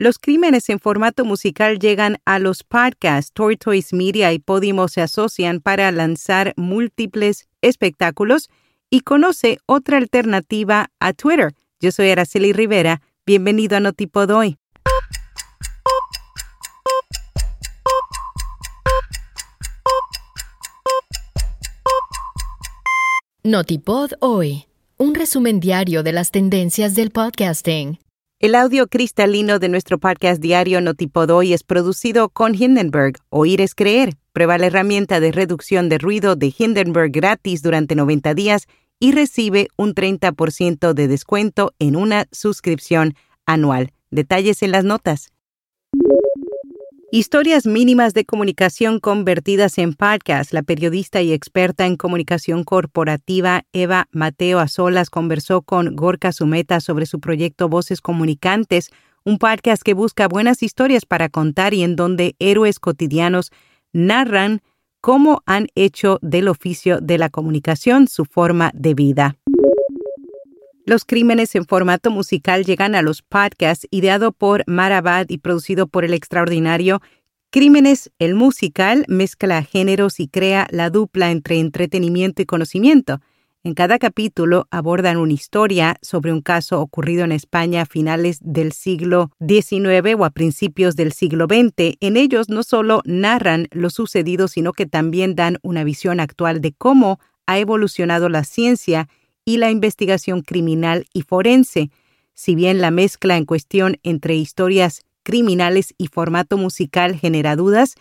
Los crímenes en formato musical llegan a los podcasts. Tortoise Media y Podimo se asocian para lanzar múltiples espectáculos y conoce otra alternativa a Twitter. Yo soy Araceli Rivera. Bienvenido a Notipod hoy. Notipod hoy. Un resumen diario de las tendencias del podcasting. El audio cristalino de nuestro podcast diario Notipod hoy es producido con Hindenburg. Oír es creer. Prueba la herramienta de reducción de ruido de Hindenburg gratis durante 90 días y recibe un 30% de descuento en una suscripción anual. Detalles en las notas. Historias mínimas de comunicación convertidas en podcast. La periodista y experta en comunicación corporativa Eva Mateo Azolas conversó con Gorka Sumeta sobre su proyecto Voces Comunicantes, un podcast que busca buenas historias para contar y en donde héroes cotidianos narran cómo han hecho del oficio de la comunicación su forma de vida. Los crímenes en formato musical llegan a los podcasts ideado por Marabad y producido por el extraordinario Crímenes, el musical mezcla géneros y crea la dupla entre entretenimiento y conocimiento. En cada capítulo abordan una historia sobre un caso ocurrido en España a finales del siglo XIX o a principios del siglo XX. En ellos no solo narran lo sucedido, sino que también dan una visión actual de cómo ha evolucionado la ciencia y la investigación criminal y forense. Si bien la mezcla en cuestión entre historias criminales y formato musical genera dudas,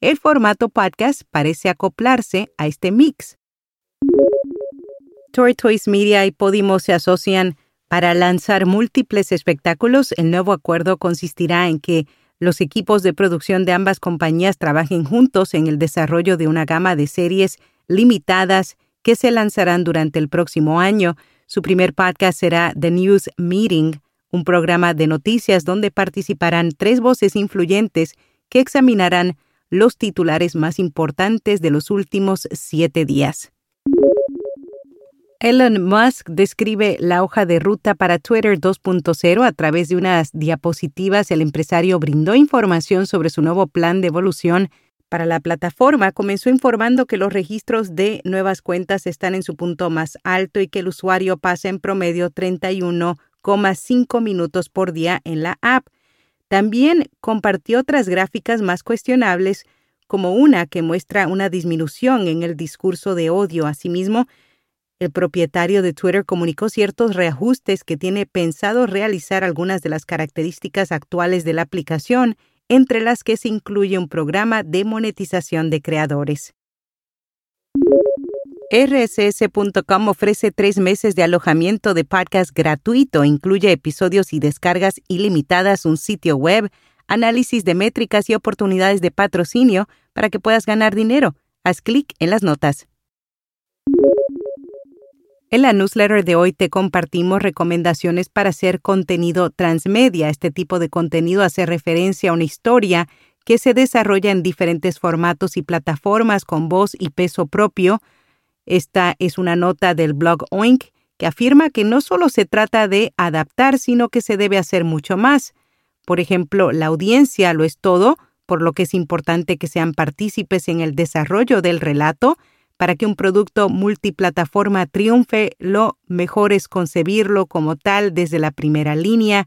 el formato podcast parece acoplarse a este mix. Tortoise Media y Podimo se asocian para lanzar múltiples espectáculos. El nuevo acuerdo consistirá en que los equipos de producción de ambas compañías trabajen juntos en el desarrollo de una gama de series limitadas que se lanzarán durante el próximo año. Su primer podcast será The News Meeting, un programa de noticias donde participarán tres voces influyentes que examinarán los titulares más importantes de los últimos siete días. Elon Musk describe la hoja de ruta para Twitter 2.0 a través de unas diapositivas. El empresario brindó información sobre su nuevo plan de evolución para la plataforma comenzó informando que los registros de nuevas cuentas están en su punto más alto y que el usuario pasa en promedio 31,5 minutos por día en la app. También compartió otras gráficas más cuestionables, como una que muestra una disminución en el discurso de odio. Asimismo, el propietario de Twitter comunicó ciertos reajustes que tiene pensado realizar algunas de las características actuales de la aplicación entre las que se incluye un programa de monetización de creadores. RSS.com ofrece tres meses de alojamiento de podcast gratuito, incluye episodios y descargas ilimitadas, un sitio web, análisis de métricas y oportunidades de patrocinio para que puedas ganar dinero. Haz clic en las notas. En la newsletter de hoy te compartimos recomendaciones para hacer contenido transmedia. Este tipo de contenido hace referencia a una historia que se desarrolla en diferentes formatos y plataformas con voz y peso propio. Esta es una nota del blog Oink que afirma que no solo se trata de adaptar, sino que se debe hacer mucho más. Por ejemplo, la audiencia lo es todo, por lo que es importante que sean partícipes en el desarrollo del relato, para que un producto multiplataforma triunfe, lo mejor es concebirlo como tal desde la primera línea.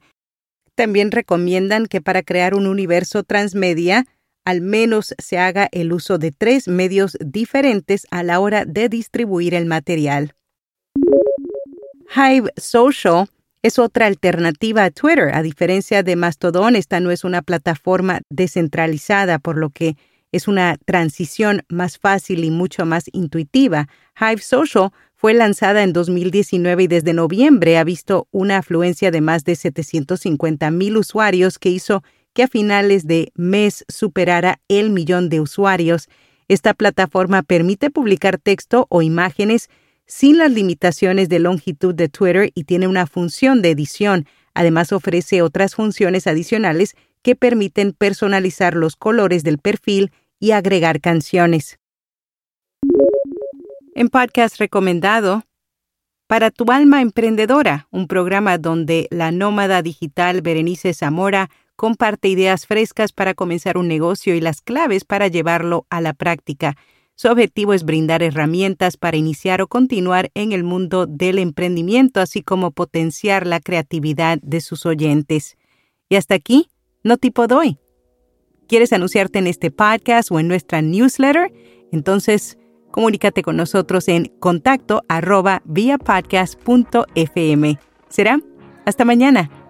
También recomiendan que para crear un universo transmedia, al menos se haga el uso de tres medios diferentes a la hora de distribuir el material. Hive Social es otra alternativa a Twitter. A diferencia de Mastodon, esta no es una plataforma descentralizada, por lo que es una transición más fácil y mucho más intuitiva. Hive Social fue lanzada en 2019 y desde noviembre ha visto una afluencia de más de 750 mil usuarios que hizo que a finales de mes superara el millón de usuarios. Esta plataforma permite publicar texto o imágenes sin las limitaciones de longitud de Twitter y tiene una función de edición. Además ofrece otras funciones adicionales que permiten personalizar los colores del perfil y agregar canciones. En podcast recomendado, para tu alma emprendedora, un programa donde la nómada digital Berenice Zamora comparte ideas frescas para comenzar un negocio y las claves para llevarlo a la práctica. Su objetivo es brindar herramientas para iniciar o continuar en el mundo del emprendimiento, así como potenciar la creatividad de sus oyentes. Y hasta aquí, no tipo doy. ¿Quieres anunciarte en este podcast o en nuestra newsletter? Entonces, comunícate con nosotros en contacto arroba vía podcast.fm. ¿Será? Hasta mañana.